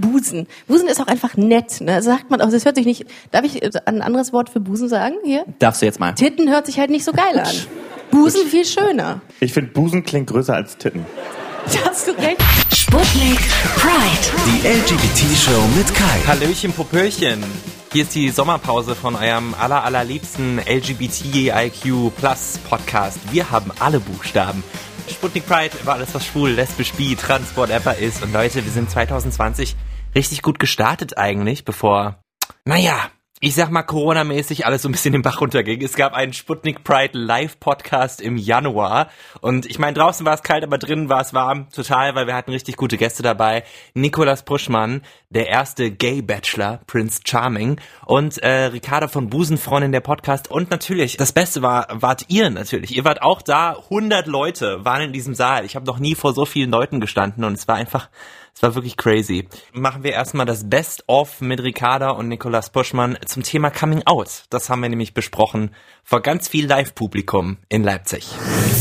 Busen. Busen ist auch einfach nett. Ne? Das sagt man auch. Das hört sich nicht. Darf ich ein anderes Wort für Busen sagen hier? Darfst du jetzt mal. Titten hört sich halt nicht so geil an. Busen viel schöner. Ich finde Busen klingt größer als Titten. Hast du recht. Sputnik Pride. Die LGBT-Show mit Kai. Hallöchen, Popöchen. Hier ist die Sommerpause von eurem aller, allerliebsten LGBTIQ Plus Podcast. Wir haben alle Buchstaben. Sputnik Pride über alles, was schwul, lesbisch, bi, trans, whatever ist. Und Leute, wir sind 2020 richtig gut gestartet eigentlich, bevor, naja, ich sag mal, Corona-mäßig alles so ein bisschen den Bach runterging. Es gab einen Sputnik Pride Live-Podcast im Januar. Und ich meine, draußen war es kalt, aber drinnen war es warm. Total, weil wir hatten richtig gute Gäste dabei. Nikolas Puschmann, der erste Gay-Bachelor, Prince Charming. Und äh, Ricarda von Busenfreundin, der Podcast. Und natürlich, das Beste war, wart ihr natürlich. Ihr wart auch da. 100 Leute waren in diesem Saal. Ich habe noch nie vor so vielen Leuten gestanden. Und es war einfach es war wirklich crazy. Machen wir erstmal das Best-of mit Ricarda und Nikolas Puschmann zum Thema Coming Out. Das haben wir nämlich besprochen vor ganz viel Live-Publikum in Leipzig.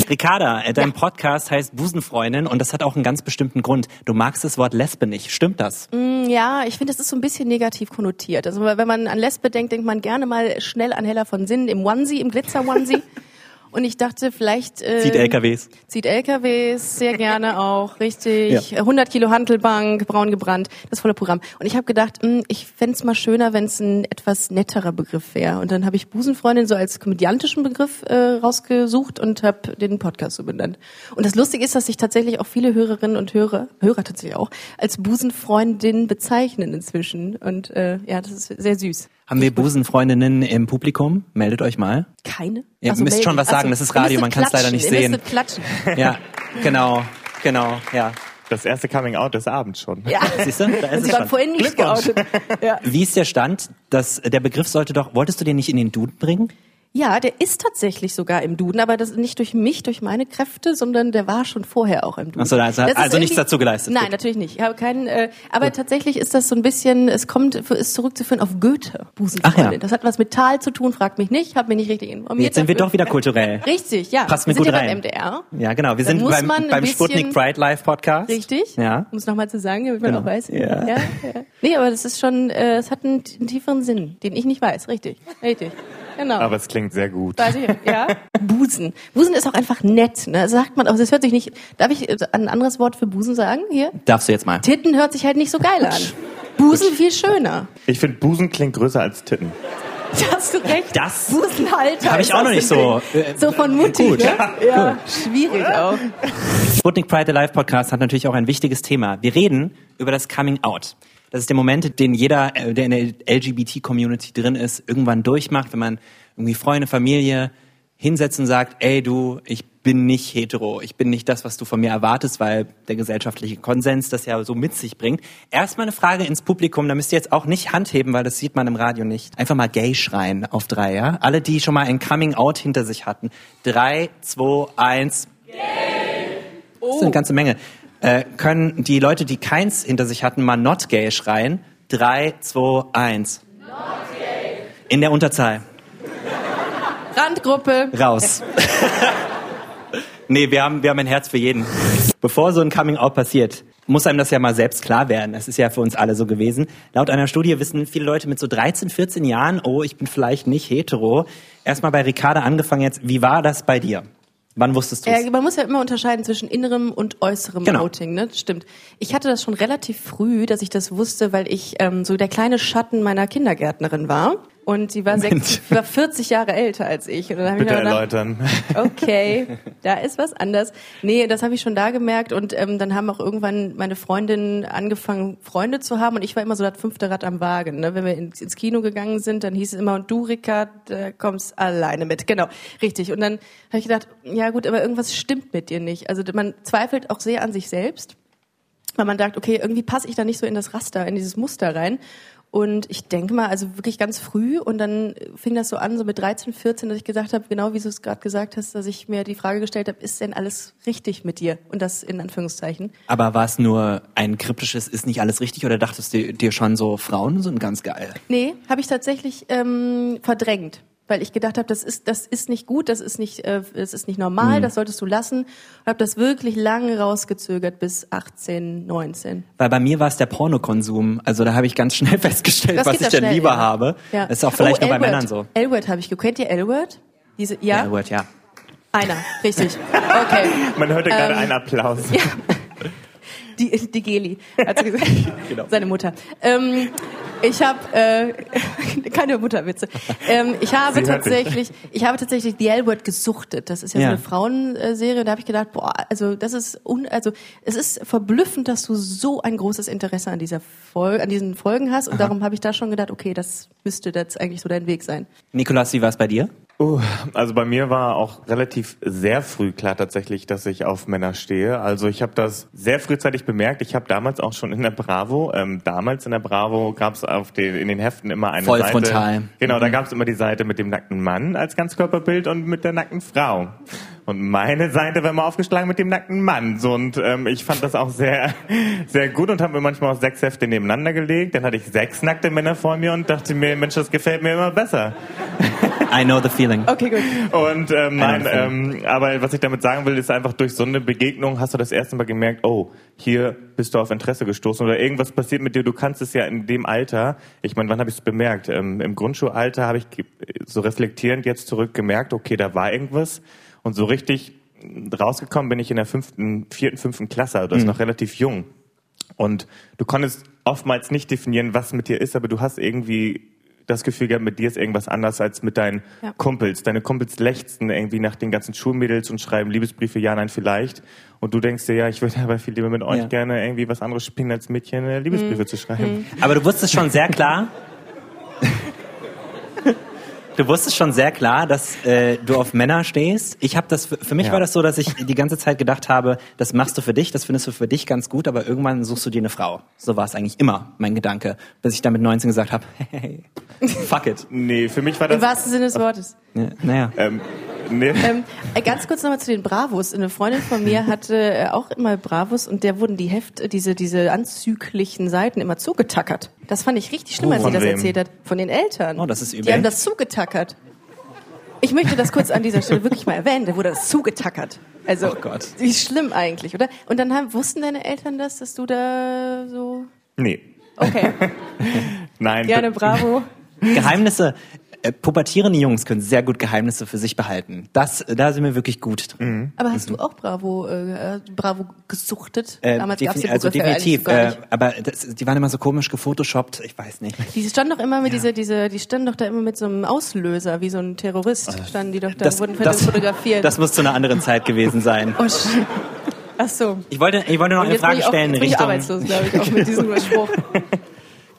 Ricarda, äh, dein Podcast heißt Busenfreundin und das hat auch einen ganz bestimmten Grund. Du magst das Wort Lesbe nicht. Stimmt das? Mm, ja, ich finde, das ist so ein bisschen negativ konnotiert. Also wenn man an Lesbe denkt, denkt man gerne mal schnell an Hella von Sinnen im Onesie, im Glitzer-Onesie. Und ich dachte, vielleicht... Äh, zieht LKWs. Zieht LKWs, sehr gerne auch, richtig. Ja. 100 Kilo Handelbank, braun gebrannt, das volle Programm. Und ich habe gedacht, mh, hm, ich fände es mal schöner, wenn es ein etwas netterer Begriff wäre. Und dann habe ich Busenfreundin so als komödiantischen Begriff äh, rausgesucht und habe den Podcast so benannt. Und das Lustige ist, dass sich tatsächlich auch viele Hörerinnen und Hörer, Hörer tatsächlich auch, als Busenfreundin bezeichnen inzwischen. Und äh, ja, das ist sehr süß. Haben wir Busenfreundinnen im Publikum? Meldet euch mal. Keine? Ihr also, müsst schon was sagen, das ist Radio, man kann es leider nicht sehen. Klatschen. Ja, genau, genau, ja. Das erste Coming Out des Abends schon. Ja. Siehst du? Da ist Sie waren vorhin nicht geoutet. Ja. Wie ist der Stand? Das, der Begriff sollte doch, wolltest du den nicht in den Duden bringen? Ja, der ist tatsächlich sogar im Duden, aber das nicht durch mich, durch meine Kräfte, sondern der war schon vorher auch im Duden. Achso, also, also nichts dazu geleistet. Nein, Gut. natürlich nicht. Ich habe keinen, äh, aber Gut. tatsächlich ist das so ein bisschen, es kommt, ist zurückzuführen auf Goethe, Busenfreundin. Ach ja. Das hat was mit Tal zu tun, fragt mich nicht, habe mich nicht richtig informiert. Jetzt sind wir doch wieder kulturell. Richtig, ja. Passt mir gut rein. beim MDR. Ja, genau. Wir sind beim, beim Sputnik Pride Live Podcast. Richtig. Ja. Um es nochmal zu sagen, damit man genau. auch weiß. Ja. ja. Ja, Nee, aber das ist schon, äh, es hat einen, einen tieferen Sinn, den ich nicht weiß. Richtig, richtig. Genau. Aber es klingt sehr gut. Weiß ich, ja. Busen. Busen ist auch einfach nett. Ne? Das sagt man auch. Das hört sich nicht. Darf ich ein anderes Wort für Busen sagen hier? Darfst du jetzt mal. Titten hört sich halt nicht so geil an. Busen viel schöner. Ich finde Busen klingt größer als Titten. Da hast du recht. Das Busenhalter. Habe ich auch noch nicht so. Äh, so von mutig. Gut. Ne? Ja, ja. schwierig auch. Sputnik Pride Live Podcast hat natürlich auch ein wichtiges Thema. Wir reden über das Coming Out. Das ist der Moment, den jeder, äh, der in der LGBT-Community drin ist, irgendwann durchmacht, wenn man irgendwie Freunde, Familie hinsetzt und sagt, ey du, ich bin nicht hetero, ich bin nicht das, was du von mir erwartest, weil der gesellschaftliche Konsens das ja so mit sich bringt. Erstmal eine Frage ins Publikum, da müsst ihr jetzt auch nicht Handheben, weil das sieht man im Radio nicht. Einfach mal gay schreien auf drei, ja? Alle, die schon mal ein Coming Out hinter sich hatten. Drei, zwei, eins. Gay! Das ist eine ganze Menge. Äh, können die Leute, die keins hinter sich hatten, mal not gay schreien? Drei, zwei, eins. Not gay. In der Unterzahl. Randgruppe. Raus. nee, wir haben, wir haben ein Herz für jeden. Bevor so ein Coming-out passiert, muss einem das ja mal selbst klar werden. Das ist ja für uns alle so gewesen. Laut einer Studie wissen viele Leute mit so 13, 14 Jahren, oh, ich bin vielleicht nicht hetero. Erstmal bei Ricarda angefangen jetzt. Wie war das bei dir? Wann wusstest du es? Äh, man muss ja immer unterscheiden zwischen innerem und äußerem genau. Outing, ne? Stimmt. Ich hatte das schon relativ früh, dass ich das wusste, weil ich ähm, so der kleine Schatten meiner Kindergärtnerin war. Und sie war, sechs, war 40 Jahre älter als ich. Und dann Bitte ich gedacht, erläutern. Okay, da ist was anders. Nee, das habe ich schon da gemerkt. Und ähm, dann haben auch irgendwann meine Freundinnen angefangen, Freunde zu haben. Und ich war immer so das fünfte Rad am Wagen. Ne? Wenn wir ins, Kino gegangen sind, dann hieß es immer, und du, Rickard, äh, kommst alleine mit. Genau, richtig. Und dann habe ich gedacht, ja gut, aber irgendwas stimmt mit dir nicht. Also man zweifelt auch sehr an sich selbst weil man sagt, okay, irgendwie passe ich da nicht so in das Raster, in dieses Muster rein. Und ich denke mal, also wirklich ganz früh und dann fing das so an, so mit 13, 14, dass ich gesagt habe, genau wie du es gerade gesagt hast, dass ich mir die Frage gestellt habe, ist denn alles richtig mit dir? Und das in Anführungszeichen. Aber war es nur ein kryptisches, ist nicht alles richtig oder dachtest du dir schon so, Frauen sind ganz geil? Nee, habe ich tatsächlich ähm, verdrängt weil ich gedacht habe, das ist das ist nicht gut, das ist nicht äh, das ist nicht normal, Mhm. das solltest du lassen. Und habe das wirklich lange rausgezögert bis 18, 19. Weil bei mir war es der Pornokonsum. Also da habe ich ganz schnell festgestellt, Das was ich ja denn schnell, lieber ja. habe. Ja. Das ist auch vielleicht oh, nur bei L-Word. Männern so. L-Word habe ich geguckt. Kennt ihr L-Word? Diese ja, Ja, Word, ja. einer, richtig. Okay. Man hörte gerade Ähm, einen Applaus. Die, die Geli, hat sie gesagt. Genau. Seine Mutter. Ähm, ich habe äh, keine Mutterwitze. Ähm, ich habe tatsächlich, ich habe tatsächlich The L-Word gesuchtet. Das ist ja, Ja. so eine Frauenserie. Und da habe ich gedacht, boah, also das ist un, also es ist verblüffend, dass du so ein großes Interesse an dieser Folge, an diesen Folgen hast. Und darum habe ich da schon gedacht, okay, das müsste jetzt eigentlich so dein Weg sein. Nikolas, wie war es bei dir? Uh, also bei mir war auch relativ sehr früh klar tatsächlich, dass ich auf Männer stehe. Also ich habe das sehr frühzeitig bemerkt. Ich habe damals auch schon in der Bravo, ähm, damals in der Bravo gab es auf den in den Heften immer eine Voll Seite. frontal. Genau, Mhm. da gab es immer die Seite mit dem nackten Mann als Ganzkörperbild und mit der nackten Frau. Und meine Seite war immer aufgeschlagen mit dem nackten Mann. So, und ähm, ich fand das auch sehr, sehr gut und habe mir manchmal auch sechs Hefte nebeneinander gelegt. Dann hatte ich sechs nackte Männer vor mir und dachte mir, Mensch, das gefällt mir immer besser. I know the feeling. Okay, gut. Und ähm, nein, ähm, aber was ich damit sagen will, ist einfach durch so eine Begegnung hast du das erste Mal gemerkt, oh, hier bist du auf Interesse gestoßen oder irgendwas passiert mit dir. Du kannst es ja in dem Alter. Ich meine, wann habe ich es bemerkt? Ähm, Im Grundschulalter habe ich so reflektierend jetzt zurück gemerkt, okay, da war irgendwas und so richtig rausgekommen bin ich in der fünften, vierten, fünften Klasse. Also das ist noch relativ jung. Und du konntest oftmals nicht definieren, was mit dir ist, aber du hast irgendwie das Gefühl gehabt, mit dir ist irgendwas anders als mit deinen Ja. Kumpels. Deine Kumpels lechzen irgendwie nach den ganzen Schulmädels und schreiben Liebesbriefe, ja, nein, vielleicht. Und du denkst dir, ja, ich würde aber viel lieber mit euch Ja. gerne irgendwie was anderes spielen, als Mädchen äh, Liebesbriefe zu schreiben. Aber du wusstest schon sehr klar. Du wusstest schon sehr klar, dass äh, du auf Männer stehst. Ich habe das für, mich Ja. war das so, dass ich die ganze Zeit gedacht habe, das machst du für dich, das findest du für dich ganz gut, aber irgendwann suchst du dir eine Frau. So war es eigentlich immer mein Gedanke, bis ich dann mit 19 gesagt habe, hey, fuck it. Nee, für mich war Im das... wahrsten Sinne des Wortes. Ja, naja. Ähm, nee. Ähm, äh, ganz kurz nochmal zu den Bravos. Eine Freundin von mir hatte äh, auch immer Bravos und der wurden die Heft, diese, diese anzüglichen Seiten immer zugetackert. Das fand ich richtig schlimm, Oh, als sie das wem? erzählt hat. Von den Eltern. Oh, das ist Die übel. haben das zugetackert. Ich möchte das kurz an dieser Stelle wirklich mal erwähnen. Da wurde das zugetackert. Also, Oh Gott. wie schlimm eigentlich, oder? Und dann haben, wussten deine Eltern das, dass du da so... nee. Okay, Nein. gerne Bravo. Geheimnisse, äh, pubertierende Jungs können sehr gut Geheimnisse für sich behalten. Das, da sind wir wirklich gut drin. Aber hast du auch Bravo, äh, Bravo gesuchtet? Äh, Damals gab's defini- den also ja definitiv, gar äh, aber das, die waren immer so komisch gefotoshoppt, ich weiß nicht. Die standen doch immer mit diese, diese, die standen doch da immer mit so einem Auslöser, wie so ein Terrorist, standen die doch da, wurden fotografiert. das muss zu einer anderen Zeit gewesen sein. oh. Ach so. Ich wollte, ich wollte noch Und eine jetzt bin Frage ich, auch, stellen jetzt bin ich Richtung arbeitslos, glaube ich, auch mit diesem Spruch.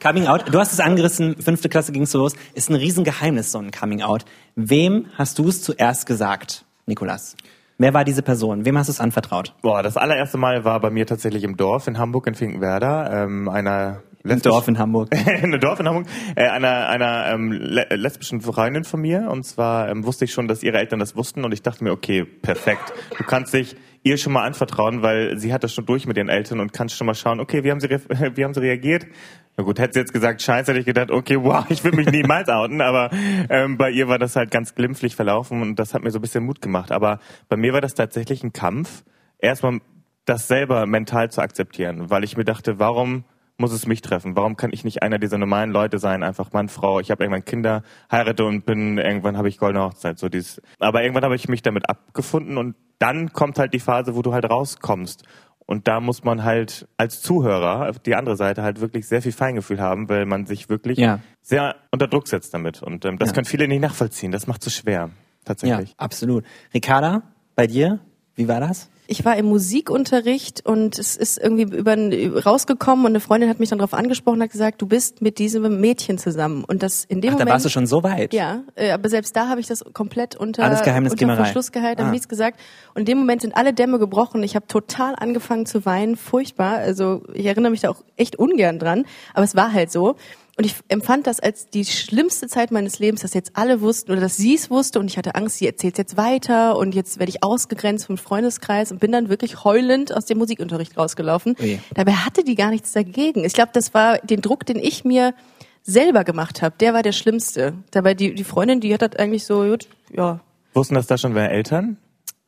Coming Out. Du hast es angerissen, fünfte Klasse ging's so los. Ist ein Riesengeheimnis, so ein Coming Out. Wem hast du es zuerst gesagt, Nikolas? Wer war diese Person? Wem hast du es anvertraut? Boah, das allererste Mal war bei mir tatsächlich im Dorf in Hamburg, in Finkenwerder, ähm, einer Im Dorf in Hamburg. in einem Dorf in Hamburg, äh, einer, einer ähm, le lesbischen Freundin von mir. Und zwar ähm, wusste ich schon, dass ihre Eltern das wussten. Und ich dachte mir, okay, perfekt. Du kannst dich ihr schon mal anvertrauen, weil sie hat das schon durch mit ihren Eltern und kannst schon mal schauen, okay, wie haben sie, wie haben sie reagiert? Na gut, hätte sie jetzt gesagt, scheiße, hätte ich gedacht, okay, wow, ich will mich niemals outen. Aber ähm, bei ihr war das halt ganz glimpflich verlaufen und das hat mir so ein bisschen Mut gemacht. Aber bei mir war das tatsächlich ein Kampf, erstmal das selber mental zu akzeptieren, weil ich mir dachte, warum muss es mich treffen? Warum kann ich nicht einer dieser normalen Leute sein, einfach Mann, Frau, ich habe irgendwann Kinder, heirate und bin, irgendwann habe ich goldene Hochzeit, so dieses. Aber irgendwann habe ich mich damit abgefunden und dann kommt halt die Phase, wo du halt rauskommst. Und da muss man halt als Zuhörer, auf die andere Seite, halt wirklich sehr viel Feingefühl haben, weil man sich wirklich Ja. sehr unter Druck setzt damit. Und ähm, das Ja. können viele nicht nachvollziehen. Das macht es so schwer, Ja, tatsächlich. absolut. Ricarda, bei dir? Wie war das? Ich war im Musikunterricht und es ist irgendwie über, rausgekommen und eine Freundin hat mich dann darauf angesprochen und hat gesagt, du bist mit diesem Mädchen zusammen. Und das in dem Ach, da Moment. warst du schon so weit. Ja, äh, aber selbst da habe ich das komplett unter, Alles unter. Verschluss gehalten, habe Ah. nichts gesagt. Und in dem Moment sind alle Dämme gebrochen. Ich habe total angefangen zu weinen, furchtbar. Also ich erinnere mich da auch echt ungern dran, aber es war halt so. Und ich empfand das als die schlimmste Zeit meines Lebens, dass jetzt alle wussten oder dass sie es wusste und ich hatte Angst, sie erzählt jetzt weiter und jetzt werde ich ausgegrenzt vom Freundeskreis und bin dann wirklich heulend aus dem Musikunterricht rausgelaufen. Ui. Dabei hatte die gar nichts dagegen. Ich glaube, das war den Druck, den ich mir selber gemacht habe, der war der Schlimmste. Dabei die, die Freundin, die hat das eigentlich so, gut, ja. Wussten das da schon wer Eltern?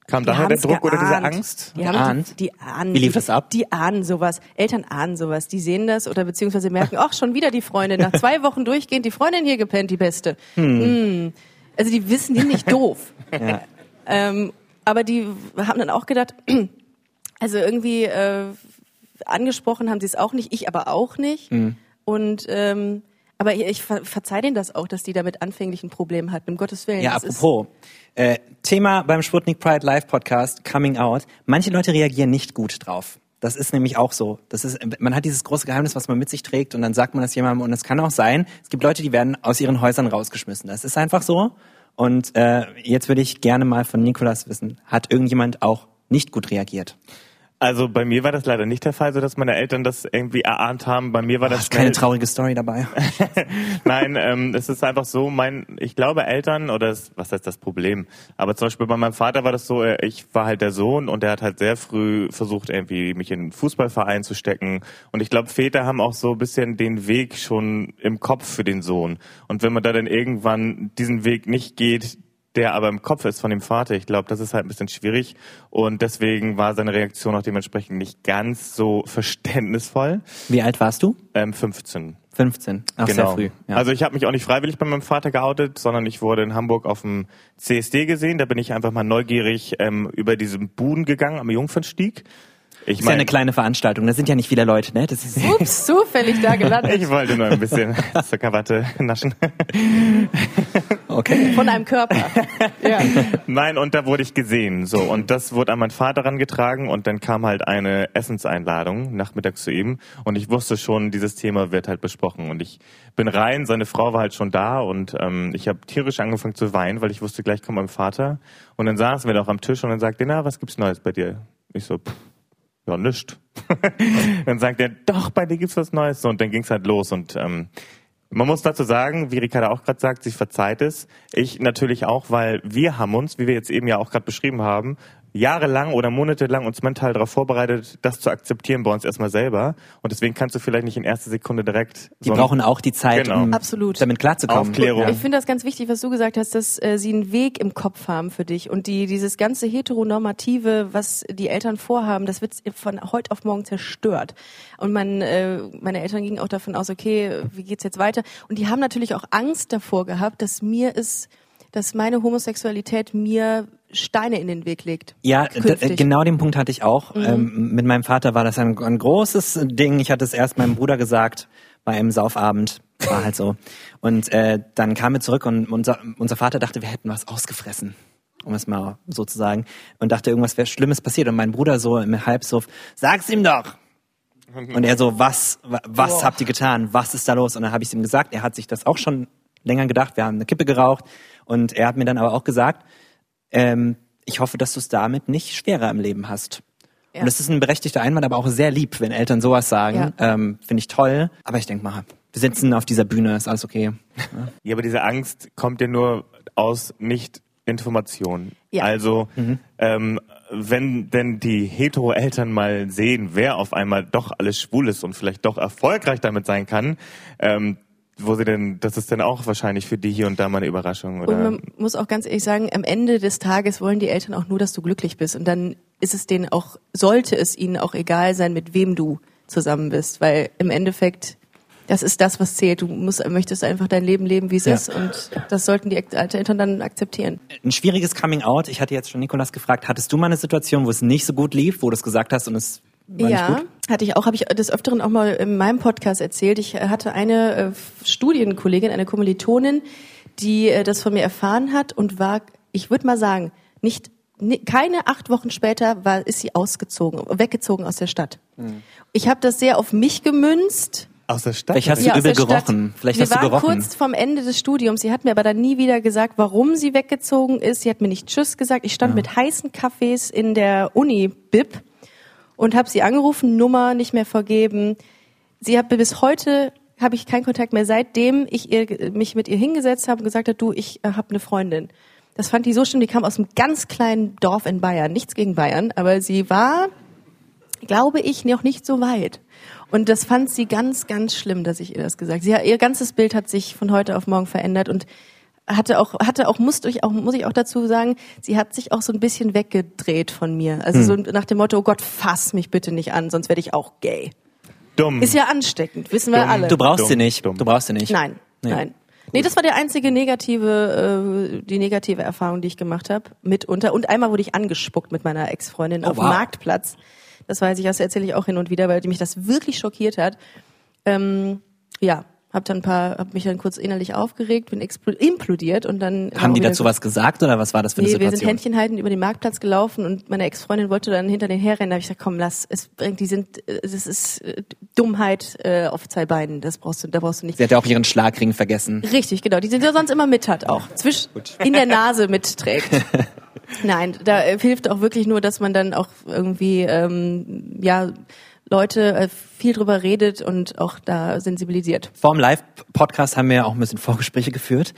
Kam Die daher der Druck oder diese geahnt. Angst? Die, haben Geahnt? die, die ahnen. Wie lief das ab? Die ahnen sowas. Eltern ahnen sowas. Die sehen das oder beziehungsweise merken, ach, schon wieder die Freundin. Nach zwei Wochen durchgehend die Freundin hier gepennt, die Beste. Hm. Also die wissen, die sind nicht doof. Ja. Ähm, aber die haben dann auch gedacht, also irgendwie äh, angesprochen haben sie es auch nicht, ich aber auch nicht. Mhm. Und ähm, aber ich, ich ver verzeih denen das auch, dass die damit anfänglich ein Problem hatten, um Gottes Willen. Ja, apropos. Äh, Thema beim Sputnik Pride Live Podcast, Coming Out. Manche Leute reagieren nicht gut drauf. Das ist nämlich auch so. Das ist, man hat dieses große Geheimnis, was man mit sich trägt und dann sagt man das jemandem und es kann auch sein, es gibt Leute, die werden aus ihren Häusern rausgeschmissen. Das ist einfach so. Und äh, jetzt würde ich gerne mal von Nikolas wissen, hat irgendjemand auch nicht gut reagiert? Also bei mir war das leider nicht der Fall, so dass meine Eltern das irgendwie erahnt haben. Bei mir war das Hast keine traurige Story dabei? Nein, ähm, es ist einfach so, mein, ich glaube Eltern, oder es, was heißt das Problem? Aber zum Beispiel bei meinem Vater war das so, äh, ich war halt der Sohn und der hat halt sehr früh versucht, irgendwie mich in einen Fußballverein zu stecken. Und ich glaube, Väter haben auch so ein bisschen den Weg schon im Kopf für den Sohn. Und wenn man da dann irgendwann diesen Weg nicht geht, der aber im Kopf ist von dem Vater. Ich glaube, das ist halt ein bisschen schwierig und deswegen war seine Reaktion auch dementsprechend nicht ganz so verständnisvoll. Wie alt warst du? Ähm, 15. 15. Ach, sehr früh. Ja. Also ich habe mich auch nicht freiwillig bei meinem Vater geoutet, sondern ich wurde in Hamburg auf dem CSD gesehen. Da bin ich einfach mal neugierig ähm, über diesen Buden gegangen am Jungfernstieg. Ich ist ja eine kleine Veranstaltung. Da sind ja nicht viele Leute, ne? Das ist Ups, zufällig da gelandet. ich wollte nur ein bisschen Zuckerwatte naschen. okay. Von einem Körper. Ja. Nein, und da wurde ich gesehen. So, und das wurde an meinen Vater herangetragen und dann kam halt eine Essenseinladung nachmittags zu ihm und ich wusste schon, dieses Thema wird halt besprochen. Und ich bin rein, seine Frau war halt schon da und ähm, ich habe tierisch angefangen zu weinen, weil ich wusste, gleich kommt mein Vater. Und dann saßen wir da auch am Tisch und dann sagte er, na, was gibt's Neues bei dir? Ich so, pff, ja, nischt. dann sagt er, doch, bei dir gibt's was Neues. So, und dann ging's halt los und ähm, man muss dazu sagen, wie Ricarda auch gerade sagt, sie verzeiht es. Ich natürlich auch, weil wir haben uns, wie wir jetzt eben ja auch gerade beschrieben haben, jahrelang oder monatelang uns mental darauf vorbereitet, das zu akzeptieren bei uns erstmal selber. Und deswegen kannst du vielleicht nicht in erster Sekunde direkt Die so brauchen auch die Zeit, Genau. um Absolut. damit klarzukommen. Aufklärung. Ich finde das ganz wichtig, was du gesagt hast, dass äh, sie einen Weg im Kopf haben für dich und die dieses ganze heteronormative, was die Eltern vorhaben, das wird von heute auf morgen zerstört. Und mein, äh, meine Eltern gingen auch davon aus, okay, wie geht's jetzt weiter? Und die haben natürlich auch Angst davor gehabt, dass mir ist, dass meine Homosexualität mir Steine in den Weg legt. Ja, äh, genau den Punkt hatte ich auch. Ähm, mit meinem Vater war das ein, ein großes Ding. Ich hatte es erst meinem Bruder gesagt bei einem Saufabend. War halt so. Und äh, dann kamen wir zurück und unser, unser Vater dachte, wir hätten was ausgefressen. Um es mal so zu sagen. Und dachte, irgendwas wäre Schlimmes passiert. Und mein Bruder so im Halbsuff, sag's ihm doch! Und er so, was, wa- was habt ihr getan? Was ist da los? Und dann habe ich ihm gesagt, er hat sich das auch schon länger gedacht. Wir haben eine Kippe geraucht. Und er hat mir dann aber auch gesagt, ähm, ich hoffe, dass du es damit nicht schwerer im Leben hast. Ja. Und das ist ein berechtigter Einwand, aber auch sehr lieb, wenn Eltern sowas sagen. Ähm, Finde ich toll. Aber ich denke mal, wir sitzen auf dieser Bühne, ist alles okay. Ja, aber diese Angst kommt ja nur aus Nicht-Information. Ja. Also, ähm, wenn denn die Hetero-Eltern mal sehen, wer auf einmal doch alles schwul ist und vielleicht doch erfolgreich damit sein kann, ähm, wo sie denn, das ist dann auch wahrscheinlich für die hier und da mal eine Überraschung, Und oder? man muss auch ganz ehrlich sagen, am Ende des Tages wollen die Eltern auch nur, dass du glücklich bist. Und dann ist es denen auch, sollte es ihnen auch egal sein, mit wem du zusammen bist. Weil im Endeffekt, das ist das, was zählt. Du musst, möchtest einfach dein Leben leben, wie es Ja. ist. Und das sollten die Eltern dann akzeptieren. Ein schwieriges Coming Out. Ich hatte jetzt schon Nikolas gefragt, hattest du mal eine Situation, wo es nicht so gut lief, wo du es gesagt hast und es war ja, hatte ich auch, habe ich des Öfteren auch mal in meinem Podcast erzählt. Ich äh, hatte eine äh, Studienkollegin, eine Kommilitonin, die äh, das von mir erfahren hat und war, ich würde mal sagen, nicht ni- keine acht Wochen später war, ist sie ausgezogen, weggezogen aus der Stadt. Hm. Ich habe das sehr auf mich gemünzt. Aus der Stadt? Vielleicht hast du aus übel der Stadt. gerochen. Vielleicht wir hast du waren gerochen. kurz vom Ende des Studiums. Sie hat mir aber dann nie wieder gesagt, warum sie weggezogen ist. Sie hat mir nicht Tschüss gesagt. Ich stand mit heißen Kaffees in der Uni-Bib und habe sie angerufen, Nummer nicht mehr vergeben. Sie hat bis heute habe ich keinen Kontakt mehr, seitdem ich ihr, mich mit ihr hingesetzt habe und gesagt habe, du, ich äh, habe eine Freundin. Das fand die so schlimm. Die kam aus einem ganz kleinen Dorf in Bayern. Nichts gegen Bayern, aber sie war glaube ich, noch nicht so weit. Und das fand sie ganz, ganz schlimm, dass ich ihr das gesagt habe. Ihr ganzes Bild hat sich von heute auf morgen verändert und hatte auch, hatte auch, muss ich auch, muss ich auch dazu sagen, sie hat sich auch so ein bisschen weggedreht von mir. Also so nach dem Motto, oh Gott, fass mich bitte nicht an, sonst werde ich auch gay. Dumm. Ist ja ansteckend, wissen wir Dumm. alle. Du brauchst Dumm, sie nicht. dumm. Du brauchst sie nicht. Nein, Nee. nein. Nee, das war der einzige negative, äh, die negative Erfahrung, die ich gemacht habe, mitunter. Und einmal wurde ich angespuckt mit meiner Ex-Freundin auf dem wow. Marktplatz. Das weiß ich, das erzähle ich auch hin und wieder, weil mich das wirklich schockiert hat. Ähm, ja, hab dann ein paar, hab mich dann kurz innerlich aufgeregt, bin implodiert und dann Haben die dazu was gesagt oder was war das für eine Nee, wir sind Situation? Händchen halten über den Marktplatz gelaufen und meine Ex-Freundin wollte dann hinter den herrennen. Da habe ich gesagt, komm, lass, es bringt, die sind, äh, das ist äh, Dummheit äh, auf zwei Beinen. Das brauchst du, da brauchst du nicht. Sie hat ja auch ihren Schlagring vergessen. Richtig, genau. Die sind ja sonst immer mit hat auch. Zwisch, in der Nase mitträgt. Nein, da äh, hilft auch wirklich nur, dass man dann auch irgendwie, ähm, ja, Leute äh, viel drüber redet und auch da sensibilisiert. Vorm Live-Podcast haben wir ja auch ein bisschen Vorgespräche geführt.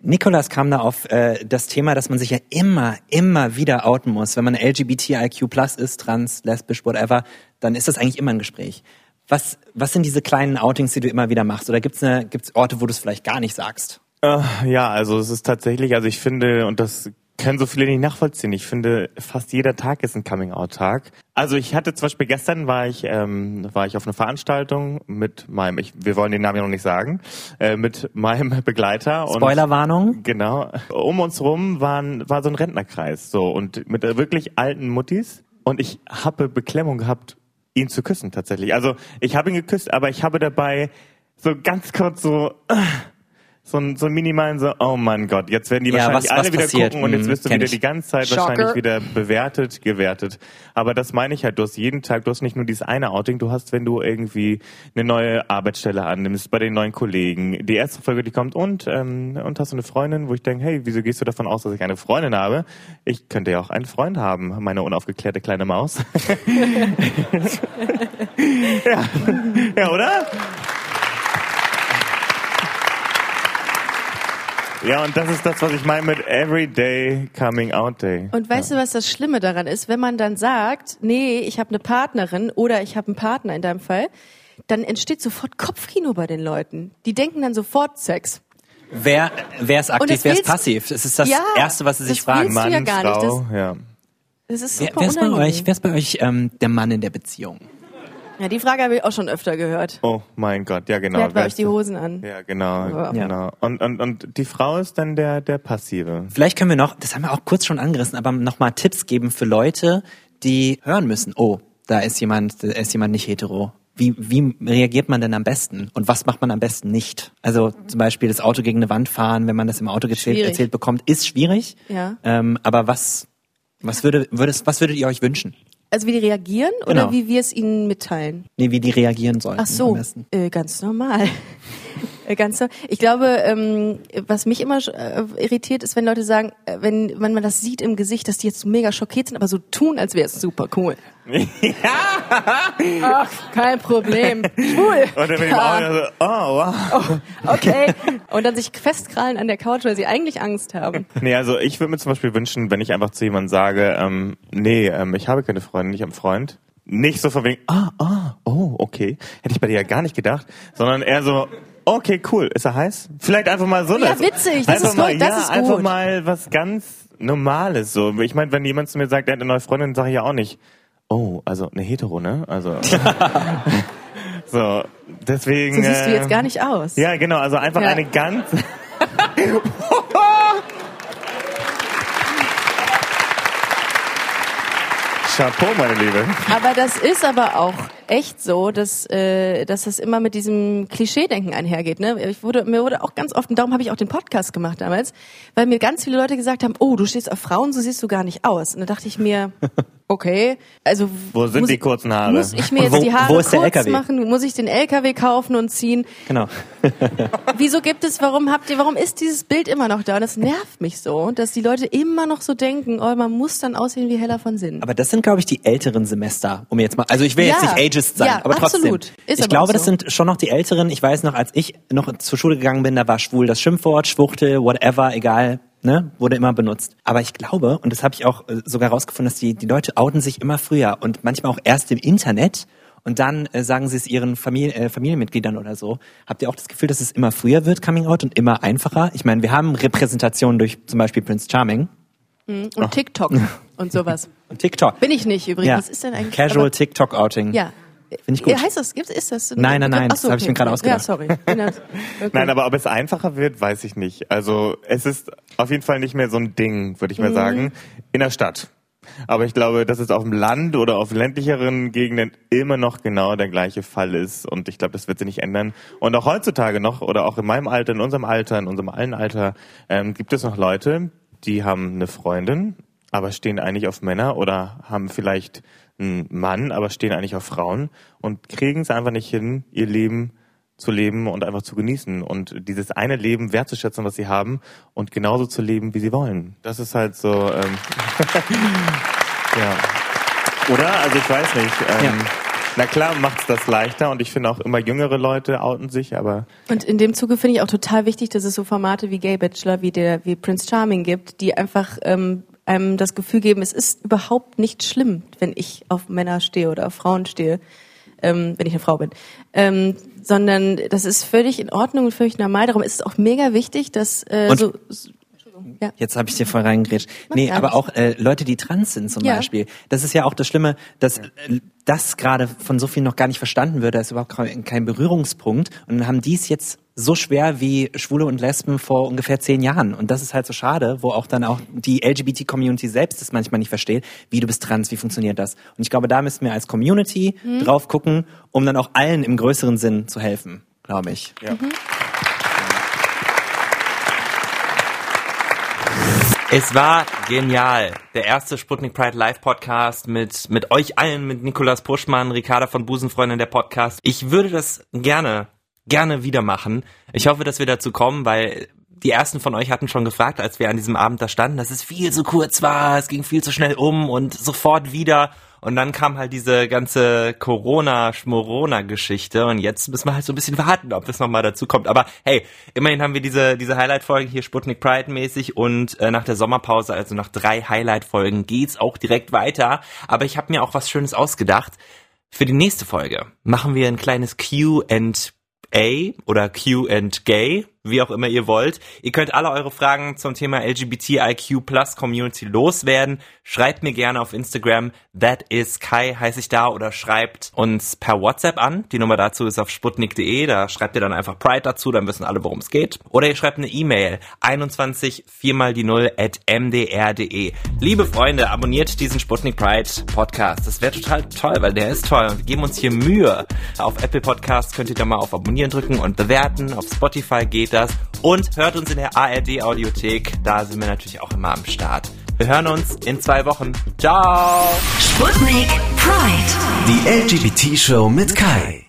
Nikolas kam da auf äh, das Thema, dass man sich ja immer, immer wieder outen muss. Wenn man LGBTIQ plus ist, trans, lesbisch, whatever, dann ist das eigentlich immer ein Gespräch. Was, was sind diese kleinen Outings, die du immer wieder machst? Oder gibt's eine, gibt's Orte, wo du es vielleicht gar nicht sagst? Äh, ja, also es ist tatsächlich, also ich finde, und das können so viele nicht nachvollziehen, ich finde, fast jeder Tag ist ein Coming-out-Tag. Also ich hatte zum Beispiel gestern war ich, ähm, war ich auf einer Veranstaltung mit meinem, ich, wir wollen den Namen ja noch nicht sagen, äh, mit meinem Begleiter. Spoilerwarnung. Genau. Um uns rum waren, war so ein Rentnerkreis, so, und mit wirklich alten Muttis. Und ich habe Beklemmung gehabt, ihn zu küssen, tatsächlich. Also, ich habe ihn geküsst, aber ich habe dabei so ganz kurz so, äh, so ein, so ein minimalen so, oh mein Gott, jetzt werden die Ja, wahrscheinlich was- was alle wieder passiert? gucken und jetzt Mhm, wirst du kenn wieder ich. die ganze Zeit Shocker. wahrscheinlich wieder bewertet, gewertet. Aber das meine ich halt, du hast jeden Tag, du hast nicht nur dieses eine Outing, du hast, wenn du irgendwie eine neue Arbeitsstelle annimmst, bei den neuen Kollegen, die erste Folge, die kommt und, ähm, und hast du eine Freundin, wo ich denke, hey, wieso gehst du davon aus, dass ich eine Freundin habe? Ich könnte ja auch einen Freund haben, meine unaufgeklärte kleine Maus. ja. ja, oder? Ja, und das ist das, was ich meine mit Everyday Coming Out Day. Und weißt du, was das Schlimme daran ist? Wenn man dann sagt, nee, ich habe eine Partnerin oder ich habe einen Partner in deinem Fall, dann entsteht sofort Kopfkino bei den Leuten. Die denken dann sofort Sex. Wer, wer ist aktiv, das wer ist passiv? Das ist das Ja, Erste, was sie sich das fragen. du ja gar nicht, Frau, ja. Das ist Wer, super wer ist bei euch, wer ist bei euch ähm, der Mann in der Beziehung? Ja, die Frage habe ich auch schon öfter gehört. Oh mein Gott, ja genau. Wer bei euch die Hosen an? Ja, genau, Ja. genau. Und, und, und die Frau ist dann der, der Passive. Vielleicht können wir noch, das haben wir auch kurz schon angerissen, aber nochmal Tipps geben für Leute, die hören müssen, oh, da ist jemand, da ist jemand nicht hetero. Wie, wie reagiert man denn am besten? Und was macht man am besten nicht? Also zum Beispiel das Auto gegen eine Wand fahren, wenn man das im Auto erzählt, erzählt bekommt, ist schwierig. Ja. Ähm, aber was, was, würde, würdet, was würdet ihr euch wünschen? Also wie die reagieren oder Genau. wie wir es ihnen mitteilen? Nee, wie die reagieren sollen. Ach so, äh, ganz normal. Äh, ganz so. Ich glaube, ähm, was mich immer äh, irritiert, ist, wenn Leute sagen, äh, wenn, wenn man das sieht im Gesicht, dass die jetzt so mega schockiert sind, aber so tun, als wäre es super cool. Ach, kein Problem. Schwul. Und dann bin ich Ja. auch so, oh wow. Okay. Und dann sich festkrallen an der Couch, weil sie eigentlich Angst haben. Nee, also ich würde mir zum Beispiel wünschen, wenn ich einfach zu jemandem sage, ähm, nee, ähm, ich habe keine Freundin, ich habe einen Freund. Nicht so von wegen, ah, ah, oh, okay. Hätte ich bei dir ja gar nicht gedacht. Sondern eher so, okay, cool, ist er heiß? Vielleicht einfach mal so. Ja, eine- witzig, das einfach ist mal, gut, das ja, ist einfach gut. mal was ganz Normales so. Ich meine, wenn jemand zu mir sagt, er hat eine neue Freundin, sage ich ja auch nicht, oh, also eine Hetero, ne? Also so, deswegen. So siehst du jetzt äh, gar nicht aus. Ja, genau, also einfach Ja. eine ganz. Chapeau, meine Liebe. Aber das ist aber auch echt so, dass, äh, dass das immer mit diesem Klischee-Denken einhergeht. Ne? Ich wurde, mir wurde auch ganz oft, und darum habe ich auch den Podcast gemacht damals, weil mir ganz viele Leute gesagt haben, oh, du stehst auf Frauen, so siehst du gar nicht aus. Und da dachte ich mir, okay, also Wo sind muss, die kurzen Haare? Muss ich mir jetzt wo- die Haare wo ist der kurz LKW? machen? Muss ich den LKW kaufen und ziehen? Genau. Wieso gibt es, warum habt ihr, warum ist dieses Bild immer noch da? Und das nervt mich so, dass die Leute immer noch so denken, oh, man muss dann aussehen wie Heller von Sinn. Aber das sind, glaube ich, die älteren Semester, um jetzt mal, also ich will jetzt Ja. nicht ageist sein, Ja, aber trotzdem. absolut. Ist ich aber glaube, auch das so. sind schon noch die älteren. Ich weiß noch, als ich noch zur Schule gegangen bin, da war schwul das Schimpfwort, Schwuchtel, whatever, egal, ne, wurde immer benutzt. Aber ich glaube, und das habe ich auch äh, sogar rausgefunden, dass die, die Leute outen sich immer früher und manchmal auch erst im Internet und dann äh, sagen sie es ihren Familie, äh, Familienmitgliedern oder so. Habt ihr auch das Gefühl, dass es immer früher wird, Coming Out, und immer einfacher? Ich meine, wir haben Repräsentationen durch zum Beispiel Prince Charming Und TikTok und sowas. und TikTok. Bin ich nicht übrigens. ja. Was ist denn eigentlich? Casual TikTok-Outing. Ja. Finde ich gut. Ja, heißt das? Gibt's, ist das? Nein, nein, nein, Ach so, das hab ich mir gerade ausgedacht. Ja, sorry. Okay. Nein, aber ob es einfacher wird, weiß ich nicht. Also es ist auf jeden Fall nicht mehr so ein Ding, würde ich mal sagen, in der Stadt. Aber ich glaube, dass es auf dem Land oder auf ländlicheren Gegenden immer noch genau der gleiche Fall ist. Und ich glaube, das wird sich nicht ändern. Und auch heutzutage noch, oder auch in meinem Alter, in unserem Alter, in unserem allen Alter, ähm, gibt es noch Leute, die haben eine Freundin, aber stehen eigentlich auf Männer oder haben vielleicht einen Mann, aber stehen eigentlich auf Frauen und kriegen es einfach nicht hin, ihr Leben zu leben und einfach zu genießen und dieses eine Leben wertzuschätzen, was sie haben und genauso zu leben, wie sie wollen. Das ist halt so, ähm, ja. Oder? Also ich weiß nicht. Ähm, Ja. Na klar macht's das leichter und ich finde auch immer jüngere Leute outen sich, aber Und in dem Zuge finde ich auch total wichtig, dass es so Formate wie Gay Bachelor, wie der, wie Prince Charming gibt, die einfach ähm, einem das Gefühl geben, es ist überhaupt nicht schlimm, wenn ich auf Männer stehe oder auf Frauen stehe, ähm, wenn ich eine Frau bin. Ähm, sondern das ist völlig in Ordnung und völlig normal. Darum ist es auch mega wichtig, dass äh, Und- so, so Entschuldigung, ja. Jetzt habe ich dir voll reingrätscht. Nee, aber nichts. auch äh, Leute, die trans sind zum Ja. Beispiel. Das ist ja auch das Schlimme, dass äh, das gerade von so vielen noch gar nicht verstanden wird. Da ist überhaupt kein Berührungspunkt. Und dann haben die es jetzt so schwer wie Schwule und Lesben vor ungefähr zehn Jahren. Und das ist halt so schade, wo auch dann auch die LGBT-Community selbst das manchmal nicht versteht. Wie du bist trans, wie funktioniert das? Und ich glaube, da müssen wir als Community Mhm. drauf gucken, um dann auch allen im größeren Sinn zu helfen, glaube ich. Es war genial. Der erste Sputnik Pride Live Podcast mit, mit euch allen, mit Nikolas Puschmann, Ricarda von Busenfreundin der Podcast. Ich würde das gerne, gerne wieder machen. Ich hoffe, dass wir dazu kommen, weil die ersten von euch hatten schon gefragt, als wir an diesem Abend da standen, dass es viel zu kurz war, es ging viel zu schnell um und sofort wieder. Und dann kam halt diese ganze Corona-Schmorona-Geschichte und jetzt müssen wir halt so ein bisschen warten, ob es nochmal dazu kommt. Aber hey, immerhin haben wir diese, diese Highlight-Folgen hier Sputnik Pride-mäßig und äh, nach der Sommerpause, also nach drei Highlight-Folgen, geht's auch direkt weiter. Aber ich habe mir auch was Schönes ausgedacht. Für die nächste Folge machen wir ein kleines Q&A oder Q&Gay, wie auch immer ihr wollt. Ihr könnt alle eure Fragen zum Thema LGBTIQ Plus Community loswerden. Schreibt mir gerne auf Instagram, that is Kai heiße ich da oder schreibt uns per WhatsApp an. Die Nummer dazu ist auf sputnik.de, da schreibt ihr dann einfach Pride dazu, dann wissen alle, worum es geht. Oder ihr schreibt eine E-Mail, 21 4 mal die 0 at mdr.de. Liebe Freunde, abonniert diesen Sputnik Pride Podcast. Das wäre total toll, weil der ist toll wir geben uns hier Mühe. Auf Apple Podcasts könnt ihr da mal auf Abonnieren drücken und bewerten. Auf Spotify geht das. Und hört uns in der ARD Audiothek. Da sind wir natürlich auch immer am Start. Wir hören uns in zwei Wochen. Ciao! Sputnik Pride. Die LGBT-Show mit Kai.